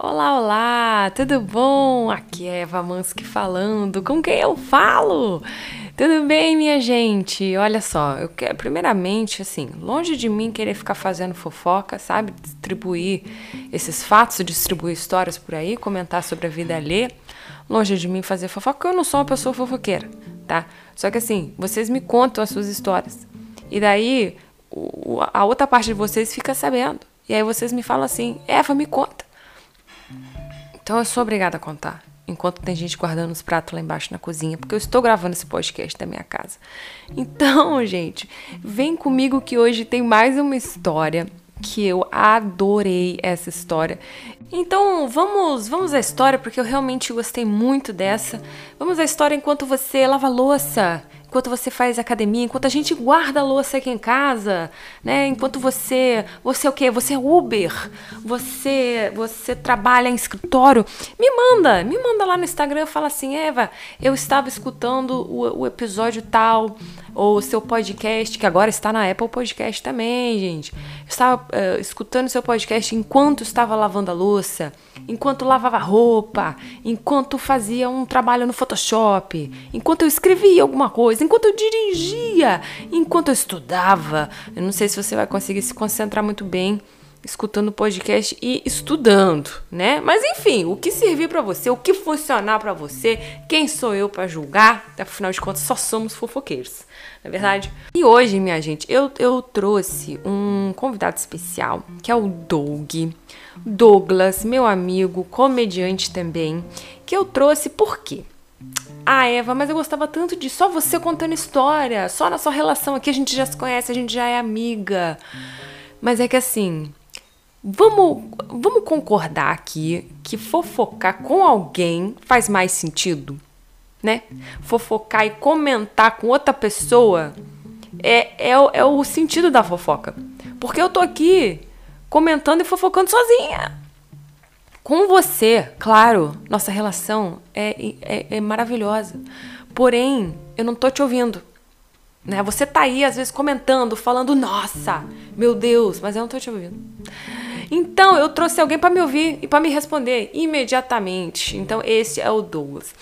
Olá, olá, tudo bom? Aqui é Eva Mansky falando. Com quem eu falo? Tudo bem, minha gente? Olha só, eu quero, primeiramente, assim, longe de mim querer ficar fazendo fofoca, sabe? Distribuir esses fatos, distribuir histórias por aí, comentar sobre a vida alheia. Longe de mim fazer fofoca, porque eu não sou uma pessoa fofoqueira, tá? Só que assim, vocês me contam as suas histórias. E daí, a outra parte de vocês fica sabendo. E aí vocês me falam assim, Eva, me conta. Então eu sou obrigada a contar. Enquanto tem gente guardando os pratos lá embaixo na cozinha, porque eu estou gravando esse podcast da minha casa. Então, gente, vem comigo que hoje tem mais uma história que eu adorei essa história. Então, vamos, vamos à história porque eu realmente gostei muito dessa. Vamos à história enquanto você lava louça, enquanto você faz academia, enquanto a gente guarda a louça aqui em casa, né? Enquanto você, você é o quê? Você é Uber, você, você trabalha em escritório, me manda, me manda lá no Instagram, fala assim, Eva, eu estava escutando o, o episódio tal, ou seu podcast, que agora está na Apple Podcast também, gente. Eu estava uh, escutando seu podcast enquanto estava lavando a louça, enquanto lavava roupa, enquanto fazia um trabalho no Photoshop, enquanto eu escrevia alguma coisa, enquanto eu dirigia, enquanto eu estudava. Eu não sei se você vai conseguir se concentrar muito bem escutando o podcast e estudando, né? Mas enfim, o que servir para você, o que funcionar para você, quem sou eu para julgar? Afinal de contas, só somos fofoqueiros, não é verdade? E hoje, minha gente, eu, eu trouxe um convidado especial, que é o Doug. Douglas, meu amigo, comediante também, que eu trouxe por quê? Ah, Eva, mas eu gostava tanto de só você contando história, só na sua relação aqui a gente já se conhece, a gente já é amiga. Mas é que assim, Vamos, vamos concordar aqui que fofocar com alguém faz mais sentido, né? Fofocar e comentar com outra pessoa é, é, é o sentido da fofoca. Porque eu tô aqui comentando e fofocando sozinha. Com você, claro, nossa relação é, é, é maravilhosa. Porém, eu não tô te ouvindo. Né? Você tá aí, às vezes, comentando, falando, nossa, meu Deus, mas eu não tô te ouvindo. Então, eu trouxe alguém para me ouvir e para me responder imediatamente. Então, esse é o Douglas.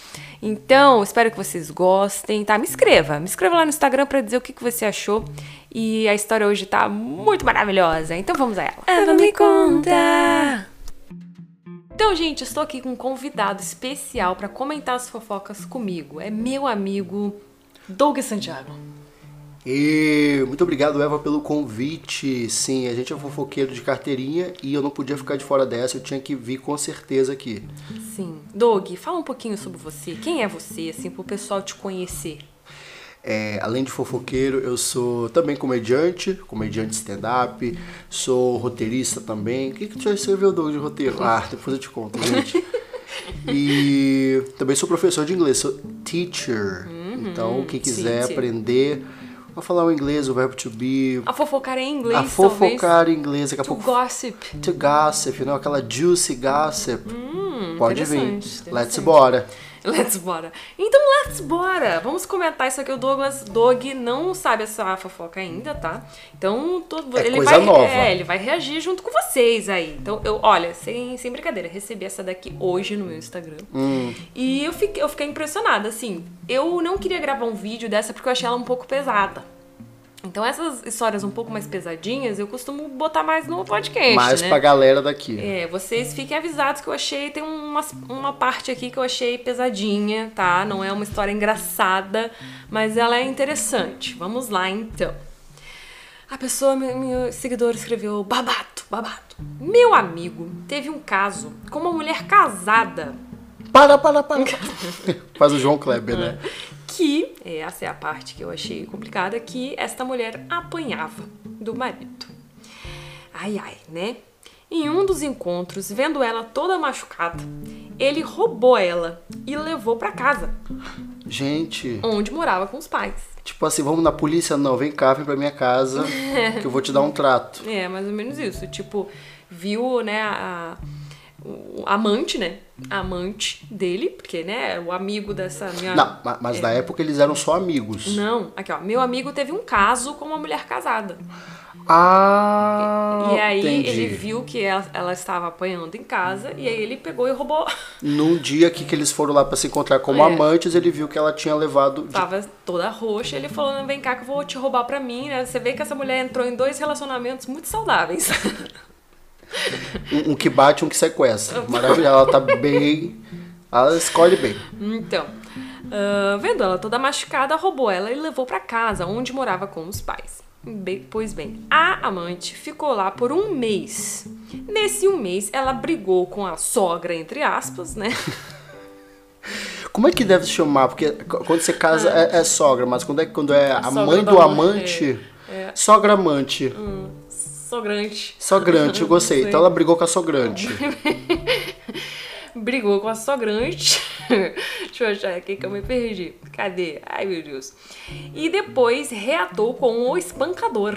Então, espero que vocês gostem, tá? Me escreva, me escreva lá no Instagram para dizer o que, que você achou. E a história hoje tá muito maravilhosa. Então, vamos a ela. Eva me conta! Então, gente, estou aqui com um convidado especial para comentar as fofocas comigo. É meu amigo Doug Santiago. E muito obrigado, Eva, pelo convite. Sim, a gente é fofoqueiro de carteirinha e eu não podia ficar de fora dessa, eu tinha que vir com certeza aqui. Sim. Doug, fala um pouquinho sobre você. Quem é você, assim, pro pessoal te conhecer? É, além de fofoqueiro, eu sou também comediante, comediante stand-up, sou roteirista também. O que, que tu já escreveu, Doug, de roteiro? Ah, depois eu te conto, gente. e também sou professor de inglês, sou teacher. Uhum, então, quem quiser aprender Vou falar o inglês, o verbo to be. A fofocar em inglês, A fofocar em inglês. Daqui a to pouco, gossip. To gossip, you know? Aquela juicy gossip. Hum, Pode vir. Let's bora. Let's bora. Então, let's bora. Vamos comentar isso aqui. O Douglas Dog não sabe essa fofoca ainda, tá? Então, todo, é ele vai, nova. É, ele vai reagir junto com vocês aí. Então, eu, olha, sem, sem brincadeira, recebi essa daqui hoje no meu Instagram. Hum. E eu fiquei, eu fiquei impressionada, assim. Eu não queria gravar um vídeo dessa porque eu achei ela um pouco pesada. Então essas histórias um pouco mais pesadinhas eu costumo botar mais no podcast, Mais né? pra galera daqui. É, vocês fiquem avisados que eu achei, tem uma, uma parte aqui que eu achei pesadinha, tá? Não é uma história engraçada, mas ela é interessante. Vamos lá, então. A pessoa, meu, meu seguidor escreveu babado, babado. Meu amigo teve um caso com uma mulher casada. Para, para, para. Faz o João Kleber, né? que, essa é a parte que eu achei complicada, que esta mulher apanhava do marido. Ai, ai, né? Em um dos encontros, vendo ela toda machucada, ele roubou ela e levou para casa. Gente. Onde morava com os pais. Tipo assim, vamos na polícia? Não, vem cá, vem pra minha casa, que eu vou te dar um trato. É, mais ou menos isso. Tipo, viu, né, a, o amante, né? Amante dele, porque, né, o amigo dessa minha. Não, mas é. na época eles eram só amigos. Não, aqui ó, meu amigo teve um caso com uma mulher casada. Ah, E aí entendi. ele viu que ela, ela estava apanhando em casa e aí ele pegou e roubou. Num dia que, que eles foram lá pra se encontrar como É. amantes, ele viu que ela tinha levado. de- Tava toda roxa, ele falou: "Não, vem cá que eu vou te roubar pra mim, né? Você vê que essa mulher entrou em dois relacionamentos muito saudáveis. Um, um que bate um que sequestra. Maravilha, ela tá bem. Ela escolhe bem. Então, ah, vendo ela toda machucada, roubou ela e levou pra casa, onde morava com os pais. Bem- pois bem, a amante ficou lá por um mês. Nesse um mês, ela brigou com a sogra, entre aspas, né? Como é que deve se chamar? Porque quando você casa é, é sogra, mas quando é, quando é a mãe do amante. Sogra amante. Sogrante. Sogrante, eu gostei. Então ela brigou com a sogrante. Brigou com a sogrante. Deixa eu achar aqui que eu me perdi. Cadê? Ai, meu Deus. E depois reatou com o espancador.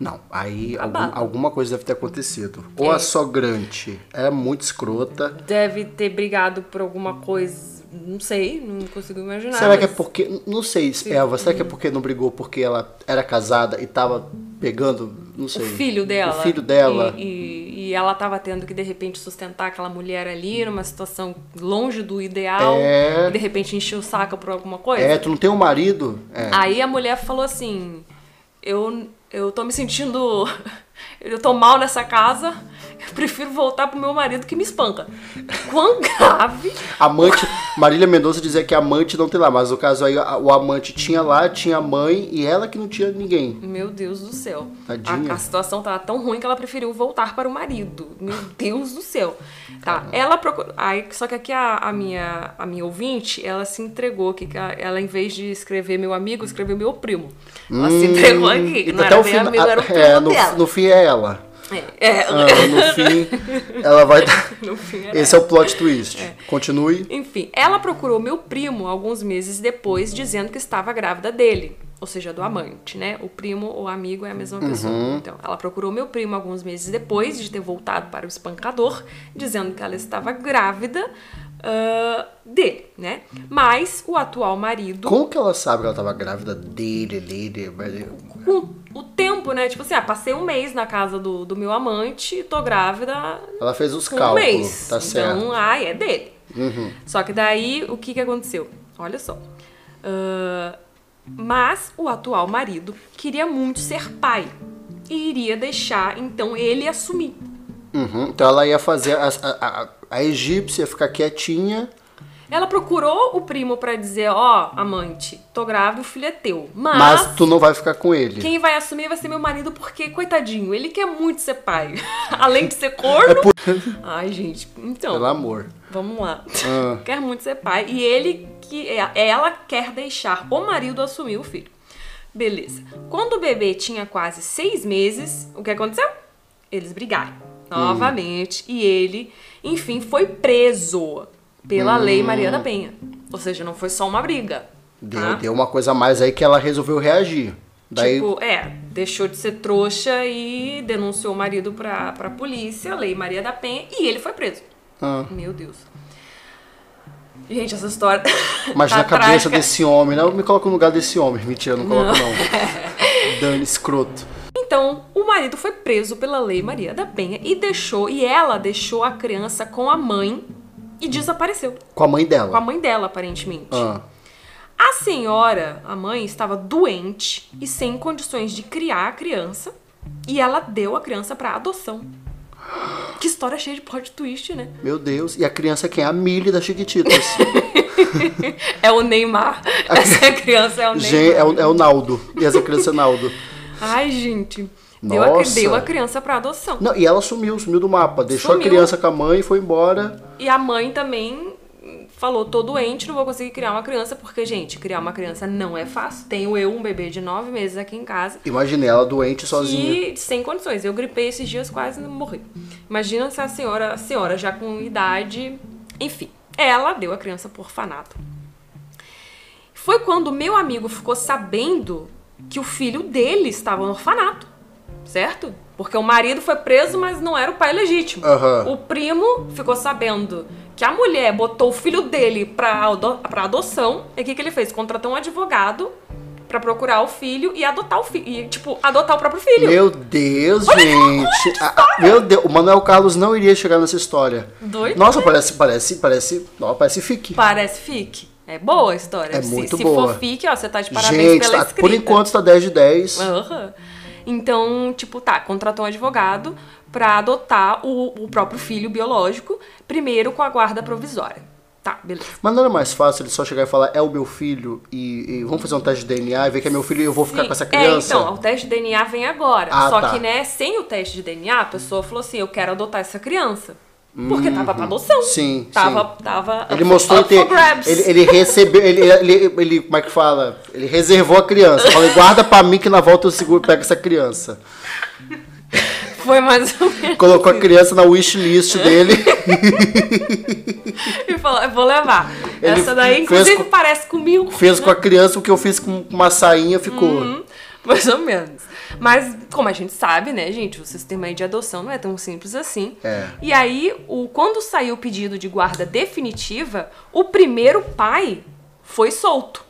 Não, aí algum- Babado. alguma coisa deve ter acontecido. Ou É. a sogrante é muito escrota. Deve ter brigado por alguma coisa. Não sei, não consigo imaginar. Será que é mas- porque. Não sei, Eva, será que é porque não brigou porque ela era casada e tava pegando. Não o sei. filho dela. O filho dela. E, e- e ela tava tendo que, de repente, sustentar aquela mulher ali numa situação longe do ideal. É. E de repente encheu o saco por alguma coisa. É, tu não tem um marido? É. Aí a mulher falou assim: Eu, eu tô me sentindo. Eu tô mal nessa casa, eu prefiro voltar pro meu marido que me espanca. Quão grave. Amante. Marília Mendonça dizia que amante não tem lá, mas no caso aí o amante tinha lá, tinha mãe e ela que não tinha ninguém. Meu Deus do céu. Tadinha. A, a situação tava tão ruim que ela preferiu voltar para o marido. Meu Deus do céu. Tá, ela procurou. Aí, só que aqui a, a minha, a minha ouvinte, ela se entregou aqui. que a- Ela, em vez de escrever meu amigo, escreveu meu primo. Ela se entregou aqui. E Não até era o fina- amigo, era o primo é, no, dela. no fim é ela. É, é, Ah, no fim, ela vai fim Esse é o plot twist. Continue. Enfim, ela procurou meu primo alguns meses depois, dizendo que estava grávida dele. Ou seja, do amante, né? O primo ou amigo é a mesma pessoa. Então, ela procurou meu primo alguns meses depois de ter voltado para o espancador, dizendo que ela estava grávida ah, dele, né? Mas o atual marido, Como que ela sabe que ela tava grávida dele, dele, dele? com o tempo, né? Tipo assim, ah, passei um mês na casa do, do meu amante, tô grávida Ela fez os com um cálculos, mês. tá então, certo. Uhum. ai, é dele. Só que daí, o que que aconteceu? Olha só. Ah, mas o atual marido queria muito ser pai. E iria deixar, então, ele assumir. Uhum, Então ela ia fazer. A, a, a, a egípcia ia ficar quietinha. Ela procurou o primo pra dizer, ó, amante, tô grávida, o filho é teu. Mas, Mas tu não vai ficar com ele. quem vai assumir vai ser meu marido, porque, coitadinho, ele quer muito ser pai. Além de ser corno. Ai, gente, então. Pelo amor. Vamos lá. Ah. Quer muito ser pai. E ele que é- ela quer deixar o marido assumir o filho. Beleza. Quando o bebê tinha quase seis meses, o que aconteceu? Eles brigaram novamente e ele, enfim, foi preso pela lei Maria da Penha. Ou seja, não foi só uma briga. Deu, tá? deu uma coisa a mais aí que ela resolveu reagir. Daí. Tipo, é, deixou de ser trouxa e denunciou o marido pra, pra polícia, lei Maria da Penha, e ele foi preso. ah, Meu Deus. Gente, essa história. imagina tá a cabeça trágica. desse homem. Não, me coloca no lugar desse homem. Mentira, não coloco não. Dani, escroto. Então, o marido foi preso pela lei Maria da Penha e deixou, e ela deixou a criança com a mãe e desapareceu. Com a mãe Com a dela. mãe dela, aparentemente. Ah, A senhora, a mãe, estava doente e sem condições de criar a criança, e ela deu a criança para adoção. Que história cheia de plot twist, né? meu Deus. E a criança é quem? A Millie das Chiquititas. É o Neymar. Essa criança é o Neymar. É, o, é o Naldo. E essa criança é Naldo. Ai, gente. Deu a, Nossa. deu a criança para adoção. Não, e ela sumiu, sumiu do mapa. Deixou Sumiu. a criança com a mãe e foi embora. E a mãe também falou, tô doente, não vou conseguir criar uma criança, porque, gente, criar uma criança não é fácil. Tenho eu um bebê de nove meses aqui em casa. Imaginei ela doente sozinha. E sem condições. Eu gripei esses dias, quase morri. Imagina se a senhora, a senhora já com idade. Enfim, ela deu a criança por orfanato. Foi quando meu amigo ficou sabendo que o filho dele estava no orfanato, certo? Porque o marido foi preso, mas não era o pai legítimo. Aham. O primo ficou sabendo que a mulher botou o filho dele pra, pra adoção. E o que, que ele fez? Contratou um advogado Pra procurar o filho e adotar o filho. E, tipo, adotar o próprio filho. Meu Deus, gente. Ah, ah, meu Deus, o Manuel Carlos não iria chegar nessa história. Doido. Nossa, parece, parece, parece. Ó, parece fique. Parece fique. É boa a história. É se, muito se boa. for fique, ó, você tá de parabéns Gente, pela tá- escrita. por enquanto tá 10 de 10. Aham. Então, tipo, tá, contratou um advogado pra adotar o, o próprio filho biológico, primeiro com a guarda provisória. Tá, beleza. Mas não era mais fácil ele só chegar e falar, é o meu filho, e, e vamos fazer um teste de DNA e ver que é meu filho e eu vou ficar Sim. com essa criança? É, então, o teste de DNA vem agora. Ah, Só tá. que, né, sem o teste de DNA, a pessoa falou assim: eu quero adotar essa criança. Porque tava pra adoção. Uhum. Sim, Tava, tava Ele mostrou up ter. Ele, ele recebeu. Ele, ele, ele- Como é que fala? Ele reservou a criança. Falei, guarda pra mim que na volta eu seguro pego essa criança. Foi mais ou menos. Colocou a criança na wishlist dele. E falou: eu vou levar. Ele essa daí, inclusive, com- parece comigo. Fez com a criança o que eu fiz com uma sainha, ficou. Uhum. Mais ou menos. Mas, como a gente sabe, né, gente, o sistema aí de adoção não é tão simples assim. É. E aí, o, quando saiu o pedido de guarda definitiva, o primeiro pai foi solto.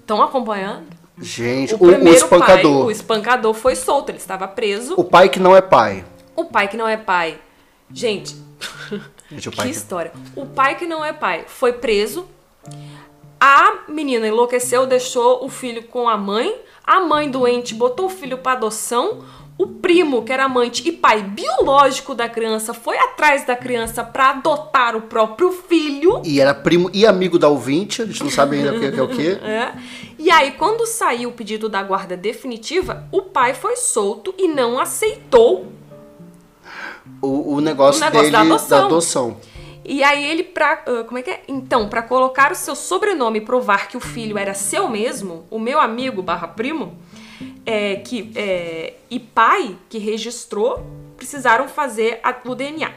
Estão acompanhando? Gente, O o, espancador. pai, o espancador foi solto, ele estava preso. O pai que não é pai. O pai que não é pai. Gente, Gente, que que... história. O pai que não é pai foi preso. A menina enlouqueceu, deixou o filho com a mãe. A mãe doente botou o filho para adoção. O primo, que era amante e pai biológico da criança, foi atrás da criança para adotar o próprio filho. E era primo e amigo da ouvinte, a gente não sabe ainda o que é o que. É. E aí, quando saiu o pedido da guarda definitiva, o pai foi solto e não aceitou O, o negócio, O negócio dele da adoção. adoção. E aí ele pra. ah, como é que é? Então, pra colocar o seu sobrenome e provar que o filho era seu mesmo, o meu amigo barra primo, é, que, é, e pai que registrou, precisaram fazer a- o DNA.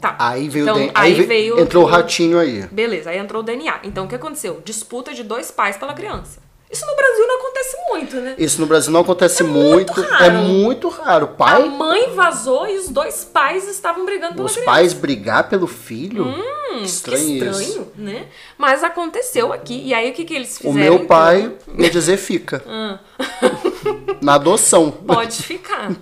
Tá. Aí veio, Então, o den- aí aí ve- veio entrou o ratinho aí. Beleza, aí entrou o DNA. Então o que aconteceu? Disputa de dois pais pela criança. Isso no Brasil não acontece muito, né? Isso no Brasil não acontece muito muito. raro. É muito raro. O A pai, mãe vazou e os dois pais estavam brigando pela os criança. pais brigar pelo filho? que Que estranho, isso. estranho, né? Mas aconteceu aqui. E aí o que, que eles O fizeram? meu então? pai, ia dizer, fica. Ah. Na adoção. Pode ficar.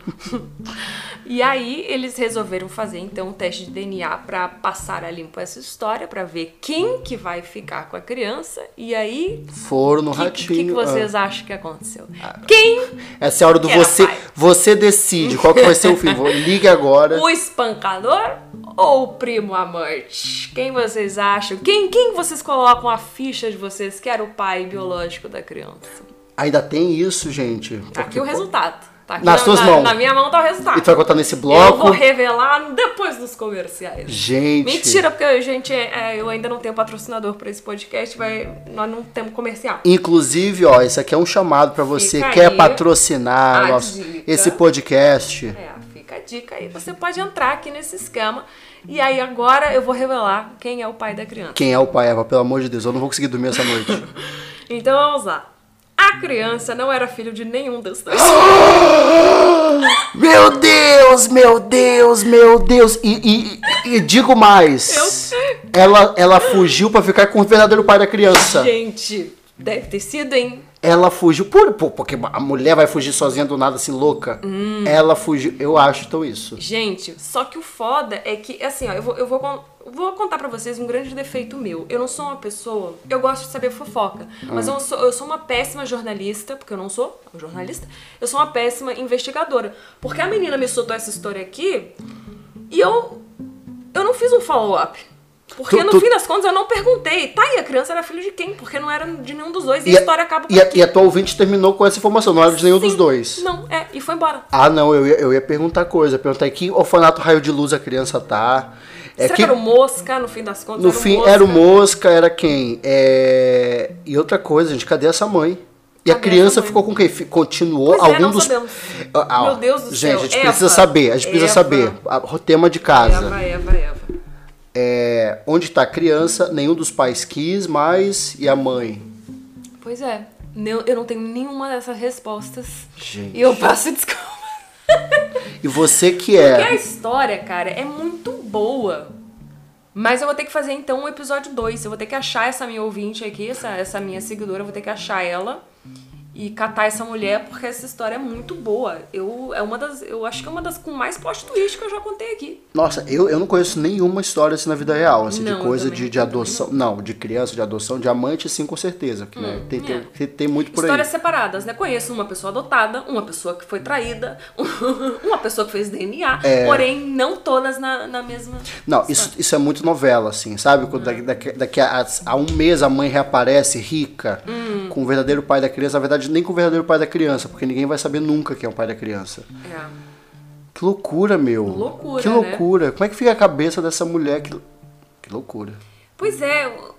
E aí eles resolveram fazer então um teste de DNA pra passar a limpo essa história, pra ver quem que vai ficar com a criança. E aí, Foram no o que, ratinho. que, que vocês ah. acham que aconteceu? Quem? Essa é a hora do você. pai? Você decide qual que vai ser o. Vou- Ligue agora. O espancador ou o primo amante? Quem vocês acham? Quem, quem vocês colocam a ficha de vocês que era o pai biológico da criança? Ainda tem isso, gente. Tá aqui o resultado. Tá aqui Nas na, suas na- mãos. Na minha mão tá o resultado. E tu vai contar nesse Eu bloco. vou revelar depois dos comerciais. Gente. Mentira, porque gente, é, eu ainda não tenho patrocinador pra esse podcast, vai, nós não temos comercial. Inclusive, ó, isso aqui é um chamado pra você Fica quer patrocinar nosso- dica. esse podcast. É, fica a dica aí. Você pode entrar aqui nesse esquema. E aí agora eu vou revelar quem é o pai da criança. Quem é o pai, Eva? Pelo amor de Deus, eu não vou conseguir dormir essa noite. Então vamos lá. A criança não era filho de nenhum dos dois. meu Deus, meu Deus, meu Deus. E, e- e digo mais. Eu. Ela, ela fugiu pra ficar com o verdadeiro pai da criança. Gente, deve ter sido, hein? Ela fugiu. Por, por- porque a mulher vai fugir sozinha do nada, assim, louca. Hum. Ela fugiu. Eu acho então isso. Gente, só que o foda é que, assim, ó, eu vou, eu vou, vou contar pra vocês um grande defeito meu. Eu não sou uma pessoa. Eu gosto de saber fofoca, mas eu sou, eu sou uma péssima jornalista, porque eu não sou jornalista. Eu sou uma péssima investigadora. Porque a menina me soltou essa história aqui e eu. Eu não fiz um follow-up. Porque Tu- no tu- fim das contas eu não perguntei. Tá, e a criança era filho de quem? Porque não era de nenhum dos dois. E, E a a- história acaba por E a, e a tua ouvinte terminou com essa informação, não era de nenhum dos Sim. dois. Não, é, e foi embora. Ah, não, eu ia, eu ia perguntar coisa. Perguntar que orfanato raio de luz a criança tá. É Será que, era o mosca, no fim das contas? No era fim, mosca? era o Mosca, era quem? É... E outra coisa, gente, cadê essa mãe? E a Cadê criança ficou com quem? Continuou Pois é, algum não dos. Ah, ah, Meu Deus do gente, céu, a gente precisa saber, a gente precisa saber. A- O tema de casa. Eva. É, onde está a criança, nenhum dos pais quis mais, e a mãe? Pois é, eu não tenho nenhuma dessas respostas. Gente. E eu peço desculpa. E você que Porque a é. história, cara, é muito boa. Mas eu vou ter que fazer então um episódio 2. Eu vou ter que achar essa minha ouvinte aqui, essa, essa minha seguidora, eu vou ter que achar ela e catar essa mulher, porque essa história é muito boa. Eu, é uma das, eu acho que é uma das com mais plot twist que eu já contei aqui. Nossa, eu, eu não conheço nenhuma história assim na vida real, assim, Não, de coisa de, de adoção. Não, de criança, de adoção, de amante, sim, com certeza. que, né, tem, tem, é. tem, tem muito por Histórias aí. separadas, né? Conheço uma pessoa adotada, uma pessoa que foi traída, uma pessoa que fez DNA, É. porém não todas na, na mesma. Não, isso, isso é muito novela, assim, sabe? Quando daqui, daqui, daqui a, a um mês a mãe reaparece rica, Hum. com o verdadeiro pai da criança. Na verdade, nem com o verdadeiro pai da criança, porque ninguém vai saber nunca quem é o pai da criança. É. Que loucura, meu. Loucura, Que né? loucura. Como é que fica a cabeça dessa mulher? Que, que loucura. Pois é, eu,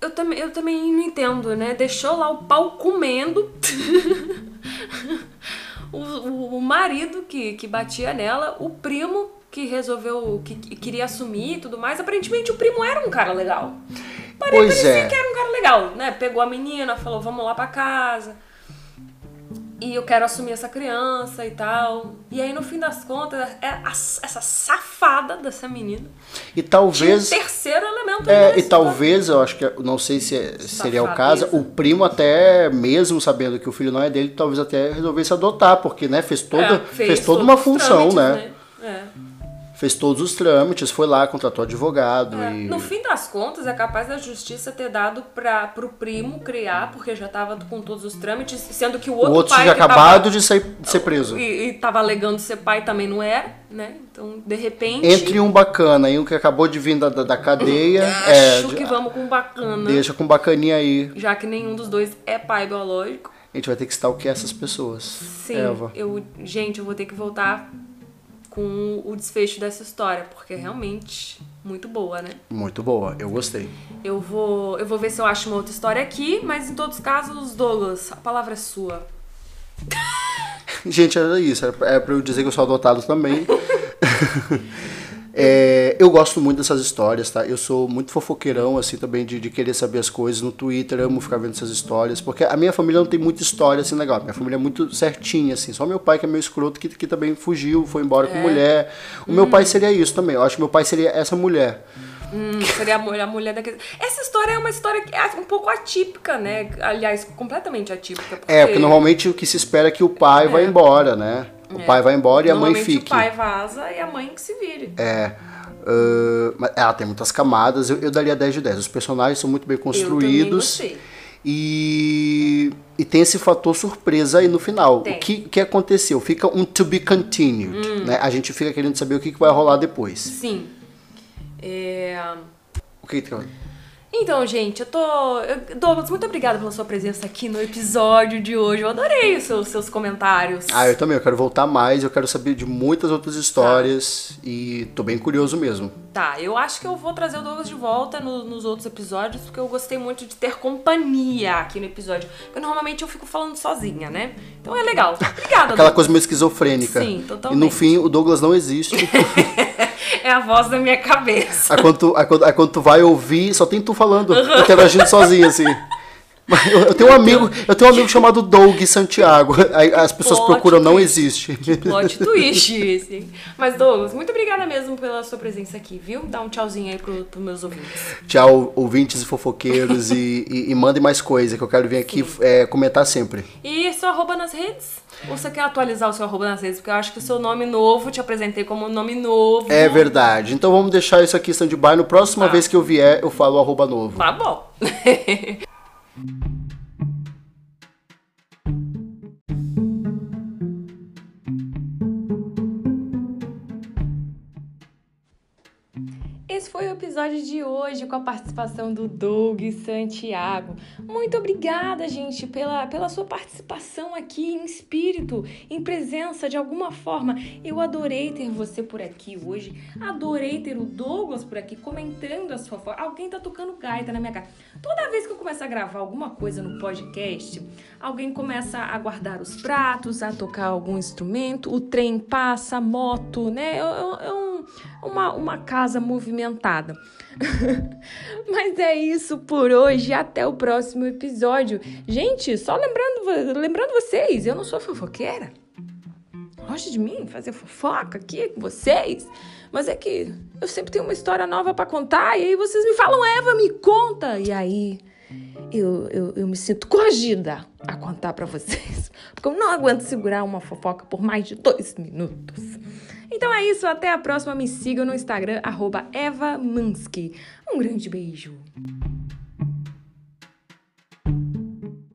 eu também, eu também não entendo, né? Deixou lá o pau comendo. o, o, o marido que, que batia nela, o primo que resolveu, que, que queria assumir e tudo mais. Aparentemente o primo era um cara legal. Pare- Pois parecia é. que era um cara legal, né? Pegou a menina, falou, vamos lá pra casa. E eu quero assumir essa criança e tal. E aí, no fim das contas, é a- essa safada dessa menina E tinha talvez. um terceiro elemento É, e talvez, eu acho que, não sei se é- seria o caso, o primo até, mesmo sabendo que o filho não é dele, talvez até resolvesse adotar, porque, né, fez toda, É, fez, toda uma função, trâmites, né? É. Fez todos os trâmites, foi lá, contratou advogado É. e... No fim das contas, é capaz da justiça ter dado para pro primo criar, porque já tava com todos os trâmites, sendo que o O outro, outro pai tinha acabado tava, de ser, de ser preso. e, e tava alegando ser pai também não era, né? Então, de repente, Entre um bacana e um que acabou de vir da, da, da cadeia, é, acho que vamos com bacana, deixa com bacaninha aí. já que nenhum dos dois é pai biológico. A gente vai ter que stalkear essas pessoas. Sim, Eva. eu, gente, eu vou ter que voltar com o desfecho dessa história, porque é realmente muito boa, né? Muito boa, eu gostei. Eu vou, eu vou ver se eu acho uma outra história aqui, mas em todos os casos, Douglas, a palavra é sua. Gente, era isso. É pra eu dizer que eu sou adotado também. É, eu gosto muito dessas histórias, tá? Eu sou muito fofoqueirão, assim, também, de, de querer saber as coisas. No Twitter, amo ficar vendo essas histórias. Porque a minha família não tem muita história, assim, legal. Minha família é muito certinha, assim. Só meu pai, que é meio escroto, que, que também fugiu, foi embora com mulher. O meu pai seria isso também. Eu acho que meu pai seria essa mulher. Hum, seria a mulher, a mulher daquele. Essa história é uma história que é um pouco atípica, né? Aliás, completamente atípica. Porque É, porque normalmente o que se espera é que o pai vai embora, né? O pai vai embora e a mãe fique. o pai vaza e a mãe que se vire. É. ah, mas ela tem muitas camadas, eu, eu daria 10 de 10. Os personagens são muito bem construídos. gostei. E, e tem esse fator surpresa aí no final. Tem. O que, que aconteceu? Fica um to be continued. Hum. Né? A gente fica querendo saber o que, que vai rolar depois. Sim. É... O que que- Então, gente, eu tô. eu- Douglas, muito obrigada pela sua presença aqui no episódio de hoje. Eu adorei os seus, seus comentários. Ah, eu também. Eu quero voltar mais. Eu quero saber de muitas outras histórias. E tô bem curioso mesmo. Tá, eu acho que eu vou trazer o Douglas de volta no- nos outros episódios, porque eu gostei muito de ter companhia aqui no episódio. Porque normalmente eu fico falando sozinha, né? Então é legal. Obrigada, Aquela Douglas. coisa meio esquizofrênica. Sim, E totalmente. no fim, o Douglas não existe. É a voz da minha cabeça. Aí quando, tu, aí, quando, aí quando tu vai ouvir, só tem tu falando, interagindo sozinho, assim. Eu, eu tenho um amigo, eu tenho um amigo chamado Doug Santiago. Aí as pessoas Plot procuram, não existe. Plot twist esse. Mas, Douglas, muito obrigada mesmo pela sua presença aqui, viu? Dá um tchauzinho aí pro, pros meus ouvintes. Tchau, ouvintes e fofoqueiros, e, e, e mandem mais coisa, que eu quero vir aqui é, comentar sempre. E seu arroba nas redes? Ou você quer atualizar o seu arroba nas redes? Porque eu acho que o seu nome novo, te apresentei como um nome novo. É verdade. Então vamos deixar isso aqui stand-by. No próxima Tá. vez que eu vier, eu falo arroba novo. Tá bom. episódio de hoje com a participação do Doug Santiago. Muito obrigada, gente, pela, pela sua participação aqui em espírito, em presença de alguma forma. Eu adorei ter você por aqui hoje. Adorei ter o Douglas por aqui comentando a sua foto. Alguém tá tocando gaita na minha cara. Toda vez que eu começo a gravar alguma coisa no podcast, alguém começa a guardar os pratos, a tocar algum instrumento, o trem passa, moto, né? Uma, uma casa movimentada. Mas é isso por hoje. Até o próximo episódio. Gente, só lembrando, lembrando vocês, eu não sou fofoqueira. Longe de mim fazer fofoca aqui com vocês. Mas é que eu sempre tenho uma história nova pra contar. E aí vocês me falam, Eva, me conta. E aí eu, eu, eu me sinto coagida a contar para vocês, porque eu não aguento segurar uma fofoca por mais de dois minutos. Então é isso, até a próxima. Me sigam no Instagram, Eva Mansky. Um grande beijo.